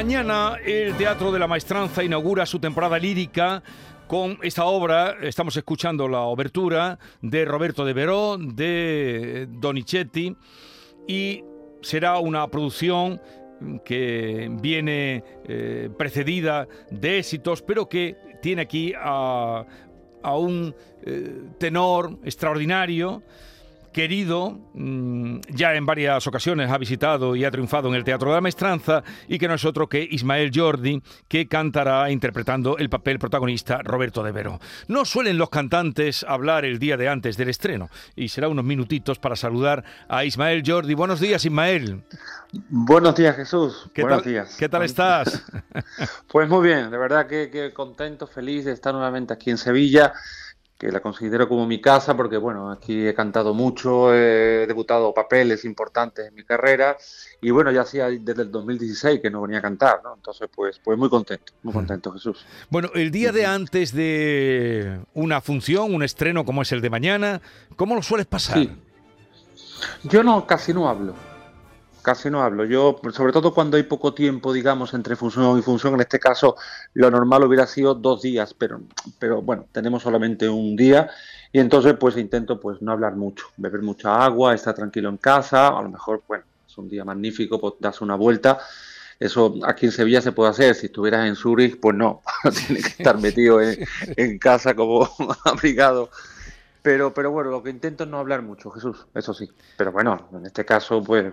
Mañana el Teatro de la Maestranza inaugura su temporada lírica con esta obra. Estamos escuchando la obertura de Roberto de Veró, de Donizetti, y será una producción que viene eh, precedida de éxitos, pero que tiene aquí a, un eh, tenor extraordinario querido, mm, ya en varias ocasiones ha visitado y ha triunfado en el Teatro de la Maestranza y que no es otro que Ismael Jordi, que cantará interpretando el papel protagonista Roberto de Vero. No suelen los cantantes hablar el día de antes del estreno y será unos minutitos para saludar a Ismael Jordi. Buenos días, Ismael. Buenos días, Jesús. ¿Qué Buenos tal, días. ¿Qué tal estás? Pues muy bien, de verdad que, que contento, feliz de estar nuevamente aquí en Sevilla que la considero como mi casa porque, bueno, aquí he cantado mucho, he debutado papeles importantes en mi carrera y, bueno, ya hacía desde el 2016 que no venía a cantar, ¿no? Entonces, pues, pues muy contento, muy contento, Jesús. Bueno, el día de antes de una función, un estreno como es el de mañana, ¿cómo lo sueles pasar? Sí. Yo no, casi no hablo. Casi no hablo. Yo, sobre todo cuando hay poco tiempo, digamos, entre función y función, en este caso lo normal hubiera sido dos días, pero, pero bueno, tenemos solamente un día y entonces pues intento pues no hablar mucho, beber mucha agua, estar tranquilo en casa, a lo mejor, bueno, es un día magnífico, pues das una vuelta. Eso aquí en Sevilla se puede hacer, si estuvieras en Zurich, pues no, tienes que estar metido en, en casa como abrigado pero, pero bueno, lo que intento es no hablar mucho, Jesús, eso sí. Pero bueno, en este caso, pues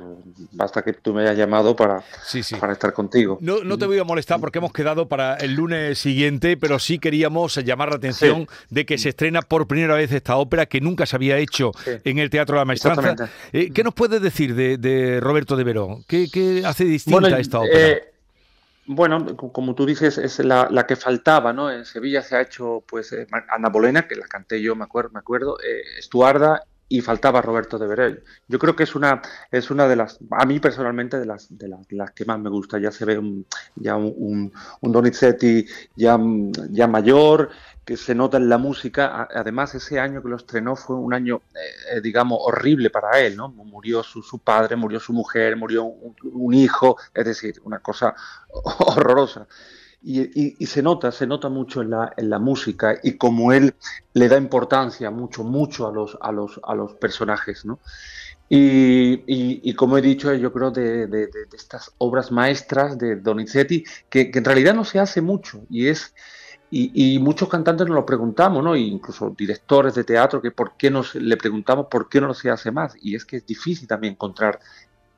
basta que tú me hayas llamado para, Sí, sí. para estar contigo. No, no te voy a molestar porque hemos quedado para el lunes siguiente, pero sí queríamos llamar la atención Sí. de que se estrena por primera vez esta ópera que nunca se había hecho en el Teatro de la Maestranza. Eh, ¿Qué nos puedes decir de, de Roberto de Verón? ¿Qué, qué hace distinta esta ópera? eh, bueno, co- como tú dices, es la, la que faltaba, ¿no? En Sevilla se ha hecho, pues, eh, Ana Bolena, que la canté yo, me acuerdo, me acuerdo eh, Estuarda, y faltaba Roberto de Verell. Yo creo que es una, es una de las, a mí personalmente, de las, de las, las que más me gusta. Ya se ve un, ya un, Donizetti ya, ya mayor, que se nota en la música. Además, ese año que lo estrenó fue un año, eh, digamos, horrible para él, ¿no? Murió su, su padre, murió su mujer, murió un hijo, es decir, una cosa horrorosa. Y, y- y se nota, se nota mucho en la, en la música y como él le da importancia mucho, mucho a los, a los, a los personajes, ¿no? Y, y- como he dicho, yo creo de- de- de estas obras maestras de Donizetti, que, que en realidad no se hace mucho, y es y, y muchos cantantes nos lo preguntamos, ¿no? E incluso directores de teatro, que por qué nos le preguntamos por qué no se hace más. Y es que es difícil también encontrar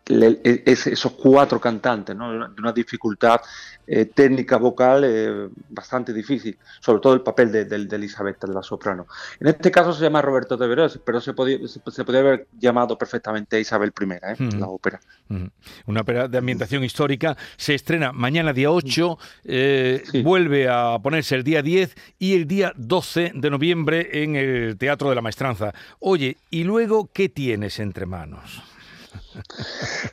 le- e- ese- esos cuatro cantantes, ¿no? De una dificultad eh, técnica vocal eh, bastante difícil, sobre todo el papel de, de- de Elizabeth, de la soprano. En este caso se llama Roberto de Verós, pero se podía, se, se podía haber llamado perfectamente Isabel I, ¿eh? La ópera. Una ópera de ambientación histórica. Se estrena mañana día 8, eh, Sí. vuelve a ponerse el día 10 y el día 12 de noviembre en el Teatro de la Maestranza. Oye, ¿y luego qué tienes entre manos?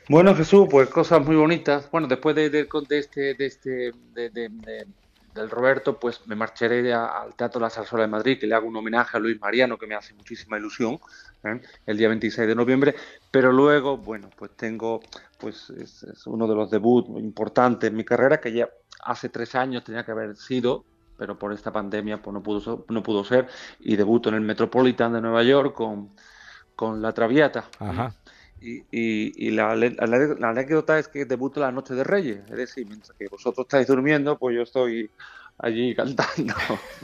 Bueno, Jesús, pues cosas muy bonitas. Bueno, después de, de- de este, de este, de- de- de- del Roberto, pues me marcharé al Teatro La Zarzuela de Madrid, que le hago un homenaje a Luis Mariano, que me hace muchísima ilusión, ¿eh? el día 26 de noviembre. Pero luego, bueno, pues tengo, pues es, uno de los debuts importantes en mi carrera, que ya hace tres años tenía que haber sido, pero por esta pandemia pues no pudo, ser- no pudo ser, y debuto en el Metropolitan de Nueva York con, con La Traviata. Ajá. Y, y- y la, la- anécdota es que debuto la Noche de Reyes, es decir, mientras que vosotros estáis durmiendo, pues yo estoy allí cantando.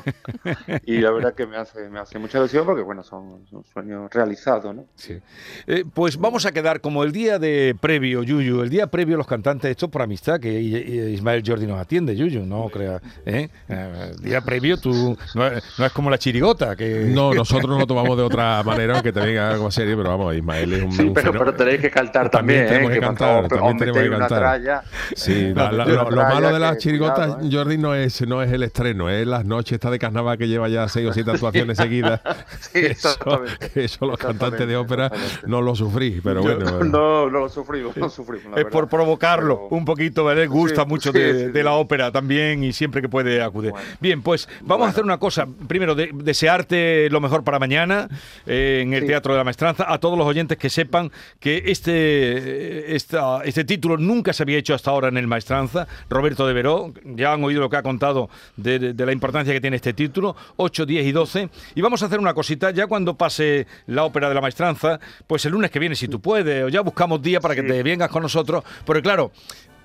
y la verdad que me hace, me hace mucha ilusión porque, bueno, son, son sueños realizados, ¿no? Sí. Eh, pues vamos a quedar como el día de previo, Yuyu, el día previo los cantantes, esto por amistad, que Ismael Jordi nos atiende, Yuyu, no crea. ¿eh? El día previo tú no, es- no es como la chirigota, que No, nosotros nos lo tomamos de otra manera, aunque también haga algo serio, pero vamos, Ismael es un, Sí, un pero, pero tenéis que cantar También también, tenemos ¿eh? que cantar, también os tenemos que una cantar. tralla. Sí, Eh, la- la- lo, malo de las chirigotas, cuidado, ¿eh? Jordi, no es, no no es el estreno, es las noches esta de carnaval que lleva ya seis o siete actuaciones seguidas. Sí, eso, exactamente. eso los cantantes de ópera no lo sufrís, pero Yo- bueno. no, no lo sufrimos, no lo sufrimos. Es verdad. por provocarlo Pero- un poquito, ¿vale? Gusta Sí, mucho sí, de, sí, de sí. la ópera también y siempre que puede acudir. Bueno. Bien, pues vamos a hacer una cosa. Primero, de- desearte lo mejor para mañana eh, en el. Teatro de la Maestranza. A todos los oyentes que sepan que este, esta- este título nunca se había hecho hasta ahora en el Maestranza. Roberto de Veró, ya han oído lo que ha contado de, la importancia que tiene este título. 8, 10 y 12. Y vamos a hacer una cosita ya cuando pase la ópera de la Maestranza, pues el lunes que viene, si tú puedes, o ya buscamos día para que Sí. te vengas con nosotros. Porque claro,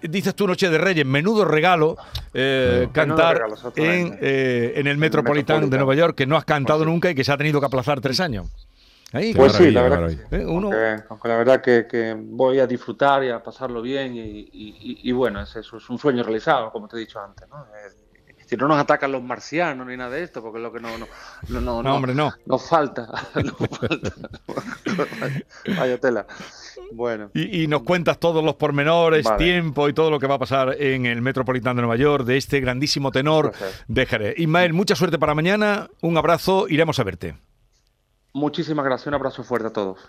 dices tú Noche de Reyes, menudo regalo eh, cantar regalo, en, eh, en el Metropolitan de. Nueva York, que no has cantado Pues nunca y que se ha tenido que aplazar tres años. Ahí, Pues sí, la verdad. que. Eh, uno- Aunque, aunque la verdad que, que voy a disfrutar y a pasarlo bien y, y- y- y bueno, es, es un sueño realizado, como te he dicho antes, ¿no? Si no nos atacan los marcianos ni nada de esto, porque es lo que no, no, no, no, No, hombre, no. nos falta, nos falta. Vaya tela. Bueno, Y, y nos cuentas todos los pormenores, Vale. tiempo y todo lo que va a pasar en el Metropolitan de Nueva York de este grandísimo tenor Gracias. de Jerez. Ismael, mucha suerte para mañana, un abrazo, iremos a verte. muchísimas gracias, un abrazo fuerte a todos.